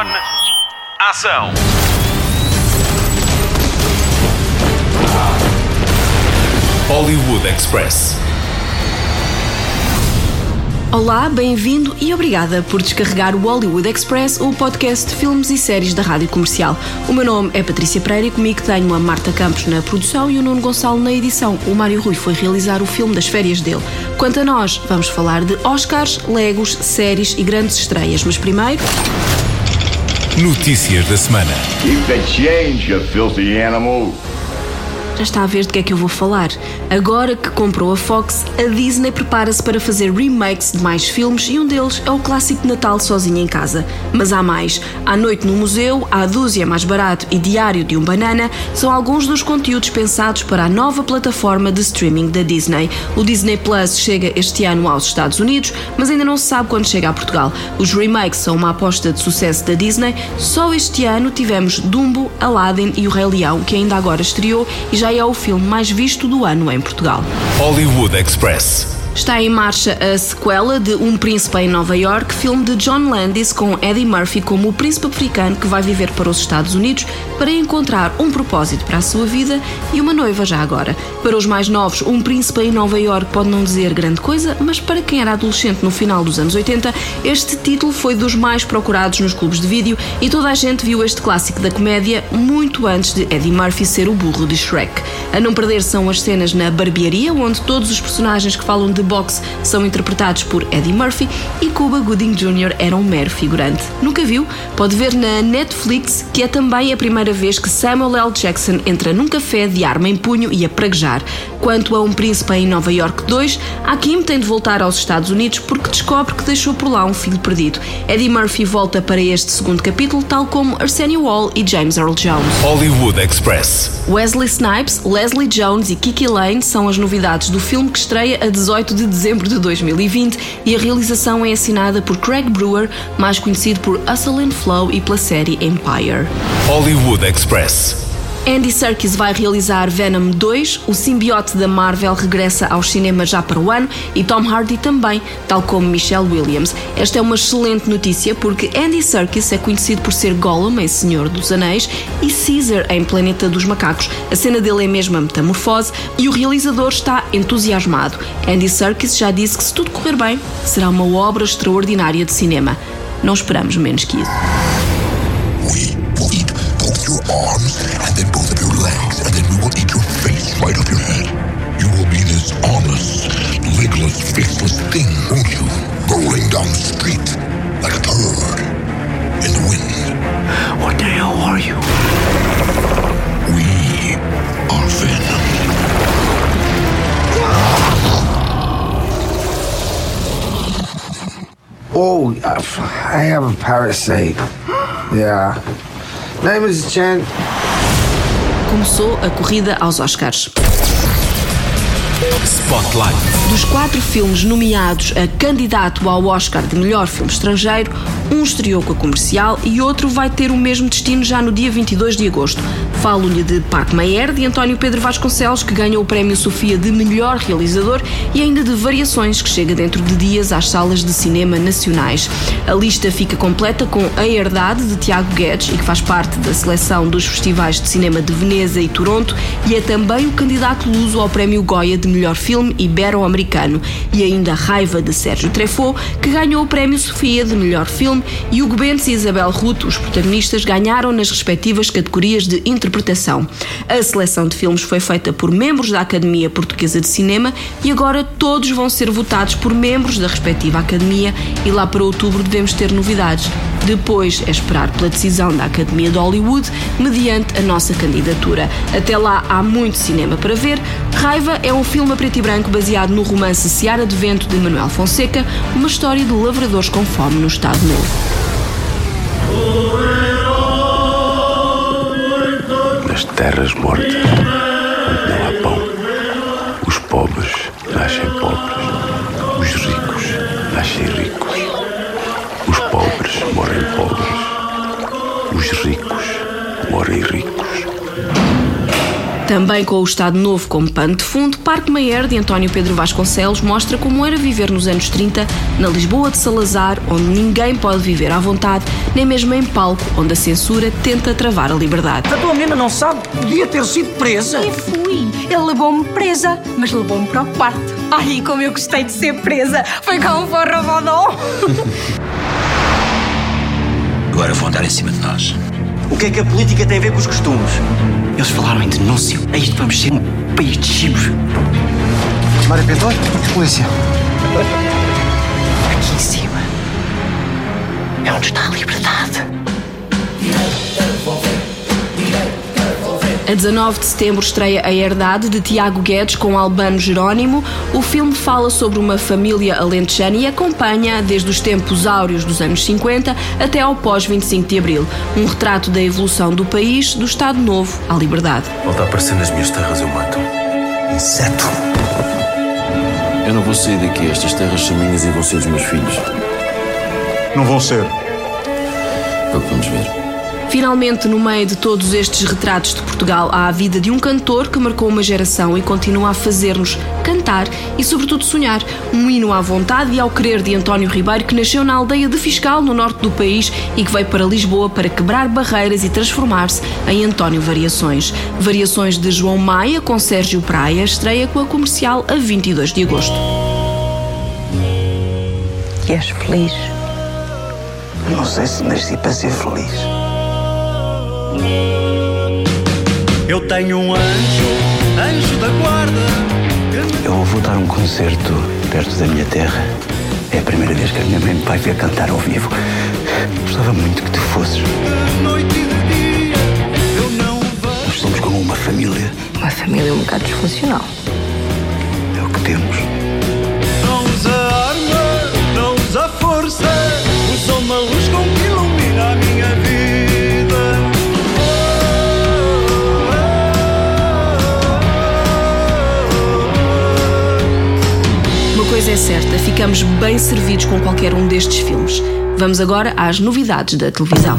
On. Ação. Hollywood Express. Olá, bem-vindo e obrigada por descarregar o Hollywood Express, o podcast de filmes e séries da Rádio Comercial. O meu nome é Patrícia Pereira e comigo tenho a Marta Campos na produção e o Nuno Gonçalo na edição. O Mário Rui foi realizar o filme das férias dele. Quanto a nós, vamos falar de Oscars, Legos, séries e grandes estreias, mas primeiro... Notícias da semana. Change, you filthy animal. Já está a ver de que é que eu vou falar. Agora que comprou a Fox, a Disney prepara-se para fazer remakes de mais filmes e um deles é o clássico de Natal sozinho em casa. Mas há mais. À noite no museu, A Dúzia mais barato e Diário de um Banana são alguns dos conteúdos pensados para a nova plataforma de streaming da Disney. O Disney Plus chega este ano aos Estados Unidos, mas ainda não se sabe quando chega a Portugal. Os remakes são uma aposta de sucesso da Disney. Só este ano tivemos Dumbo, Aladdin e o Rei Leão, que ainda agora estreou e já é o filme mais visto do ano em Portugal. Hollywood Express. Está em marcha a sequela de Um Príncipe em Nova York, filme de John Landis com Eddie Murphy como o príncipe africano que vai viver para os Estados Unidos para encontrar um propósito para a sua vida e uma noiva já agora. Para os mais novos, Um Príncipe em Nova York pode não dizer grande coisa, mas para quem era adolescente no final dos anos 80, este título foi dos mais procurados nos clubes de vídeo e toda a gente viu este clássico da comédia muito antes de Eddie Murphy ser o burro de Shrek. A não perder são as cenas na barbearia, onde todos os personagens que falam de boxe são interpretados por Eddie Murphy e Cuba Gooding Jr. era um mero figurante. Nunca viu? Pode ver na Netflix que é também a primeira vez que Samuel L. Jackson entra num café de arma em punho e a praguejar. Quanto a Um Príncipe em Nova York 2, Hakim tem de voltar aos Estados Unidos porque descobre que deixou por lá um filho perdido. Eddie Murphy volta para este segundo capítulo, tal como Arsenio Hall e James Earl Jones. Hollywood Express. Wesley Snipes, Leslie Jones e Kiki Lane são as novidades do filme que estreia a 18 de dezembro de 2020 e a realização é assinada por Craig Brewer, mais conhecido por Hustle and Flow e pela série Empire. Hollywood Express. Andy Serkis vai realizar Venom 2, o simbiote da Marvel regressa aos cinemas já para o ano e Tom Hardy também, tal como Michelle Williams. Esta é uma excelente notícia porque Andy Serkis é conhecido por ser Gollum em Senhor dos Anéis e Caesar em Planeta dos Macacos. A cena dele é mesmo a metamorfose e o realizador está entusiasmado. Andy Serkis já disse que se tudo correr bem, será uma obra extraordinária de cinema. Não esperamos menos que isso. Right off your head. You will be this armless, legless, faceless thing, won't you? Rolling down the street like a turd in the wind. What the hell are you? We are Venom. Oh, I have a parasite. Yeah. Name is Jen. Começou a corrida aos Oscars. Spotlight. Dos quatro filmes nomeados a candidato ao Oscar de melhor filme estrangeiro, um estreou com a comercial e outro vai ter o mesmo destino já no dia 22 de agosto. Falo-lhe de Pac Mayer, de António Pedro Vasconcelos, que ganhou o Prémio Sofia de melhor realizador, e ainda de Variações, que chega dentro de dias às salas de cinema nacionais. A lista fica completa com A Herdade, de Tiago Guedes, e que faz parte da seleção dos festivais de cinema de Veneza e Toronto, e é também o candidato luso ao Prémio Goya de melhor filme ibero-americano. E ainda Raiva, de Sérgio Treffaut, que ganhou o Prémio Sofia de melhor filme, e Hugo Bentes e Isabel Ruto, os protagonistas, ganharam nas respectivas categorias de interpretação. A seleção de filmes foi feita por membros da Academia Portuguesa de Cinema e agora todos vão ser votados por membros da respectiva Academia e lá para outubro devemos ter novidades. Depois é esperar pela decisão da Academia de Hollywood mediante a nossa candidatura. Até lá há muito cinema para ver. Raiva é um filme a preto e branco baseado no romance Seara de Vento de Manuel Fonseca, uma história de lavradores com fome no Estado Novo. Nas terras mortas, pobres, os ricos. Também com o Estado Novo como pano de fundo, Parque Mayer, de António Pedro Vasconcelos, mostra como era viver nos anos 30 na Lisboa de Salazar, onde ninguém pode viver à vontade, nem mesmo em palco, onde a censura tenta travar a liberdade. A tua menina não sabe, podia ter sido presa. E fui. Ele levou-me presa, mas levou-me para o quarto. Ai, como eu gostei de ser presa. Foi com um forrobodó. Agora vão andar em cima de nós. O que é que a política tem a ver com os costumes? Eles falaram em denúncia. É isto vamos ser um país de chibos. Mário Pintor? Polícia. Aqui em cima é onde está a liberdade. A 19 de setembro estreia A Herdade, de Tiago Guedes, com Albano Jerónimo. O filme fala sobre uma família alentejana e acompanha desde os tempos áureos dos anos 50 até ao pós-25 de Abril. Um retrato da evolução do país, do Estado Novo à liberdade. Volta a aparecer nas minhas terras, eu mato. Inseto. Eu não vou sair daqui. Estas terras são minhas e vão ser dos meus filhos. Não vão ser. É o que vamos ver. Finalmente, no meio de todos estes retratos de Portugal, há a vida de um cantor que marcou uma geração e continua a fazer-nos cantar e, sobretudo, sonhar. Um hino à vontade e ao querer de António Ribeiro, que nasceu na aldeia de Fiscal, no norte do país, e que veio para Lisboa para quebrar barreiras e transformar-se em António Variações. Variações de João Maia com Sérgio Praia, estreia com a comercial a 22 de agosto. E és feliz? Não sei se nasci para ser feliz. Eu tenho um anjo, anjo da guarda. Eu vou dar um concerto perto da minha terra. É a primeira vez que a minha mãe me vai ver cantar ao vivo. Gostava muito que tu fosses. De noite e de dia, eu não vejo. Nós somos como uma família. Uma família um bocado disfuncional. É o que temos. Coisa é certa, ficamos bem servidos com qualquer um destes filmes. Vamos agora às novidades da televisão.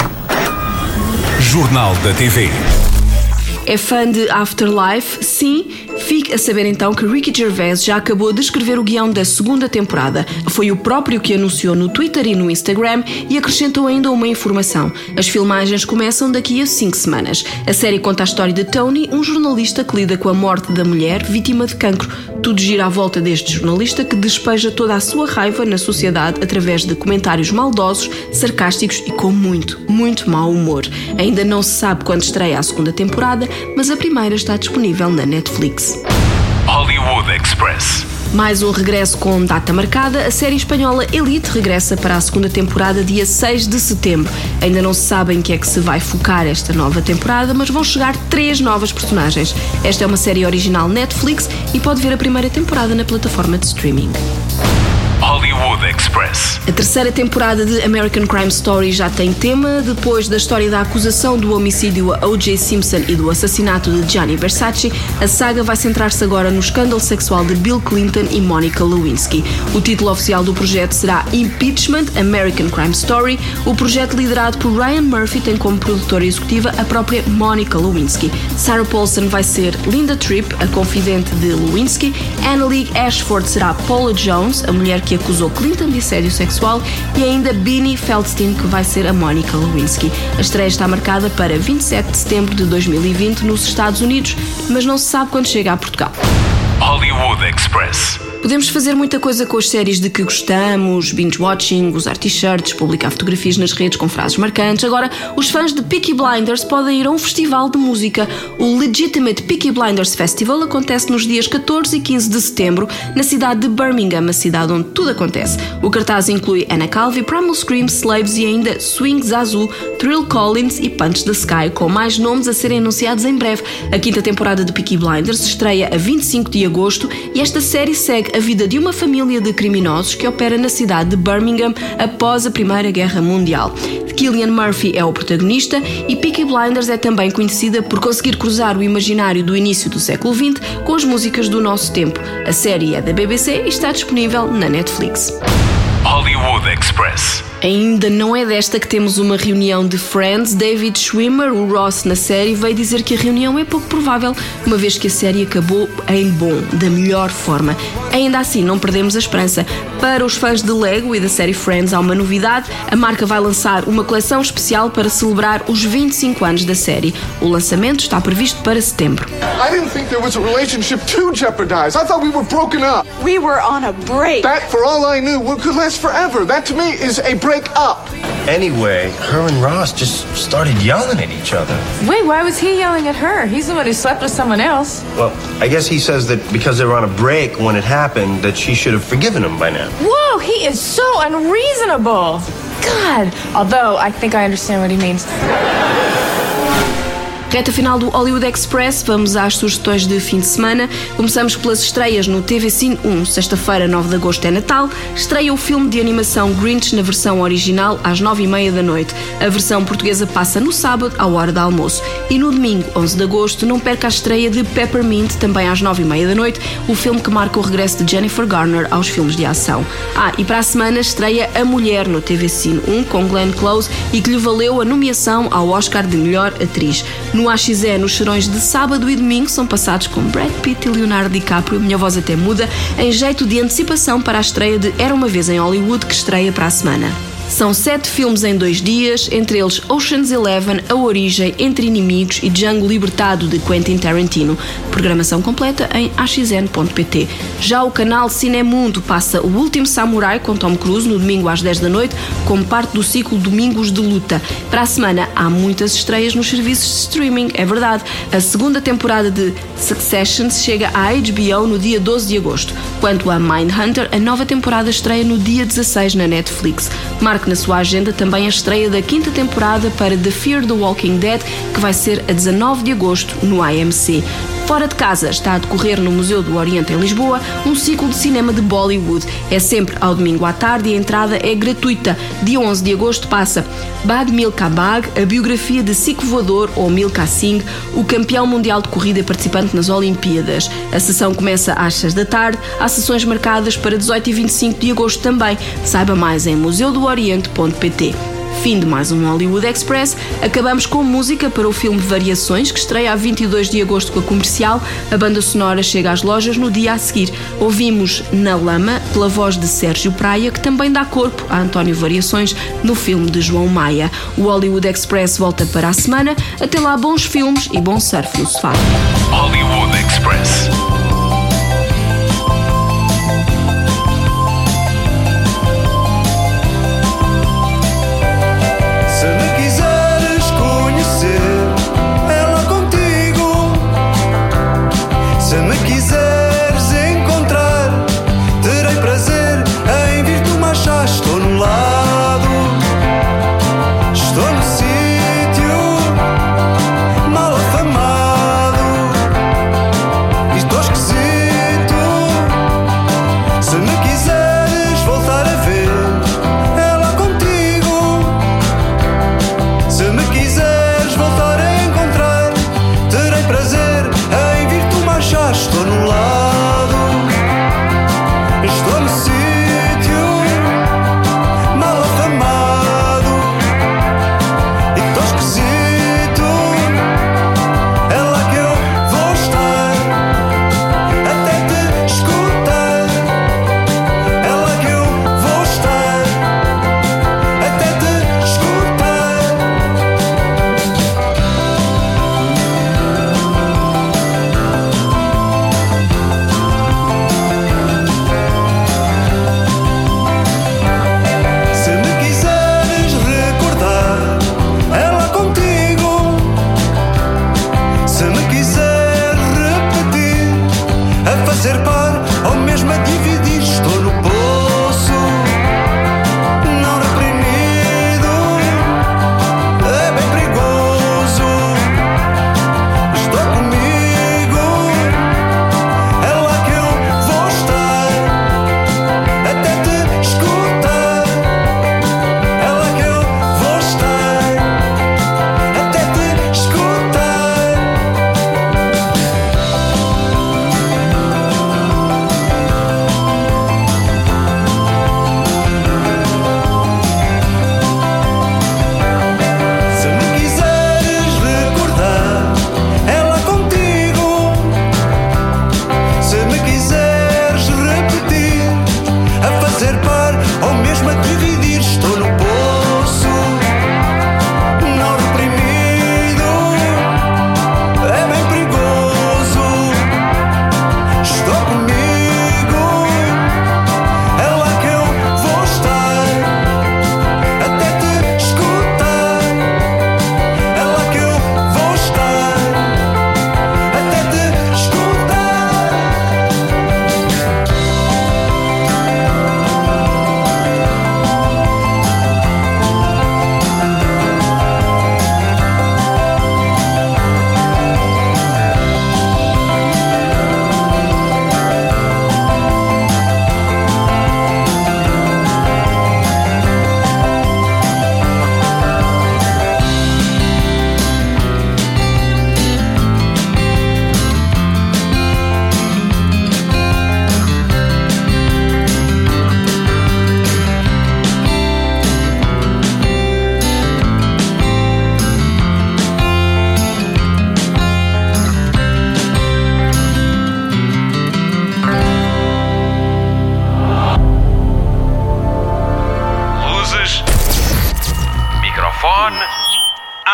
Jornal da TV. É fã de Afterlife? Sim. Fique a saber então que Ricky Gervais já acabou de escrever o guião da segunda temporada. Foi o próprio que anunciou no Twitter e no Instagram e acrescentou ainda uma informação. As filmagens começam daqui a cinco semanas. A série conta a história de Tony, um jornalista que lida com a morte da mulher vítima de cancro. Tudo gira à volta deste jornalista que despeja toda a sua raiva na sociedade através de comentários maldosos, sarcásticos e com muito, muito mau humor. Ainda não se sabe quando estreia a segunda temporada, mas a primeira está disponível na Netflix. Hollywood Express. Mais um regresso com data marcada, a série espanhola Elite regressa para a segunda temporada dia 6 de setembro. Ainda não se sabe em que é que se vai focar esta nova temporada, mas vão chegar três novas personagens. Esta é uma série original Netflix e pode ver a primeira temporada na plataforma de streaming. Hollywood Express. A terceira temporada de American Crime Story já tem tema. Depois da história da acusação do homicídio a O.J. Simpson e do assassinato de Gianni Versace, a saga vai centrar-se agora no escândalo sexual de Bill Clinton e Monica Lewinsky. O título oficial do projeto será Impeachment American Crime Story. O projeto liderado por Ryan Murphy tem como produtora executiva a própria Monica Lewinsky. Sarah Paulson vai ser Linda Tripp, a confidente de Lewinsky. Annalie Ashford será Paula Jones, a mulher que acusou Clinton de assédio sexual. E ainda Beanie Feldstein, que vai ser a Monica Lewinsky. A estreia está marcada para 27 de setembro de 2020 nos Estados Unidos, mas não se sabe quando chega a Portugal. Hollywood Express. Podemos fazer muita coisa com as séries de que gostamos, binge-watching, usar t-shirts, publicar fotografias nas redes com frases marcantes. Agora, os fãs de Peaky Blinders podem ir a um festival de música. O Legitimate Peaky Blinders Festival acontece nos dias 14 e 15 de setembro na cidade de Birmingham, a cidade onde tudo acontece. O cartaz inclui Anna Calvi, Primal Scream, Slaves e ainda Swing Zazu, Thrill Collins e Punch the Sky, com mais nomes a serem anunciados em breve. A quinta temporada de Peaky Blinders estreia a 25 de agosto e esta série segue a vida de uma família de criminosos que opera na cidade de Birmingham após a Primeira Guerra Mundial. Killian Murphy é o protagonista e Peaky Blinders é também conhecida por conseguir cruzar o imaginário do início do século XX com as músicas do nosso tempo. A série é da BBC e está disponível na Netflix. Hollywood Express. Ainda não é desta que temos uma reunião de Friends. David Schwimmer, o Ross na série, veio dizer que a reunião é pouco provável, uma vez que a série acabou em bom, da melhor forma. Ainda assim, não perdemos a esperança. Para os fãs de Lego e da série Friends, há uma novidade: a marca vai lançar uma coleção especial para celebrar os 25 anos da série. O lançamento está previsto para setembro. I didn't think there was a relationship to jeopardize. I thought we were broken up. We were on a break. That, for all I knew, could last forever. That to me is a break up. Anyway, her and Ross just started yelling at each other. Wait, why was he yelling at her? He's the one who slept with someone else. Well, I guess he says that because they were on a break when it happened, that she should have forgiven him by now. Whoa, he is so unreasonable. God. Although, I think I understand what he means. Reta final do Hollywood Express, vamos às sugestões de fim de semana. Começamos pelas estreias no TV Cine 1, sexta-feira, 9 de agosto é Natal. Estreia o filme de animação Grinch na versão original às 9h30 da noite. A versão portuguesa passa no sábado, à hora do almoço. E no domingo, 11 de agosto, não perca a estreia de Peppermint, também às 9h30 da noite, o filme que marca o regresso de Jennifer Garner aos filmes de ação. Ah, e para a semana estreia A Mulher no TV Cine 1 com Glenn Close e que lhe valeu a nomeação ao Oscar de melhor atriz. No AXE, nos serões de sábado e domingo, são passados com Brad Pitt e Leonardo DiCaprio, minha voz até muda, em jeito de antecipação para a estreia de Era uma Vez em Hollywood, que estreia para a semana. São sete filmes em dois dias, entre eles Ocean's Eleven, A Origem, Entre Inimigos e Django Libertado de Quentin Tarantino. Programação completa em axn.pt. Já o canal Cinemundo passa O Último Samurai com Tom Cruise no domingo às 10 da noite, como parte do ciclo Domingos de Luta. Para a semana há muitas estreias nos serviços de streaming, é verdade. A segunda temporada de Succession chega à HBO no dia 12 de agosto. Quanto a Mindhunter, a nova temporada estreia no dia 16 na Netflix. Marque na sua agenda também a estreia da quinta temporada para The Fear the Walking Dead, que vai ser a 19 de agosto no AMC. Fora de casa está a decorrer no Museu do Oriente em Lisboa um ciclo de cinema de Bollywood. É sempre ao domingo à tarde e a entrada é gratuita. Dia 11 de agosto passa Bag Milka Bag, a biografia de Sikh voador ou Milka Singh, o campeão mundial de corrida participante nas Olimpíadas. A sessão começa às 6 da tarde. Há sessões marcadas para 18 e 25 de agosto também. Saiba mais em museudooriente.pt. Fim de mais um Hollywood Express. Acabamos com música para o filme Variações, que estreia a 22 de agosto com a comercial. A banda sonora chega às lojas no dia a seguir. Ouvimos Na Lama, pela voz de Sérgio Praia, que também dá corpo a António Variações no filme de João Maia. O Hollywood Express volta para a semana. Até lá, bons filmes e bom surf no sofá. Hollywood Express.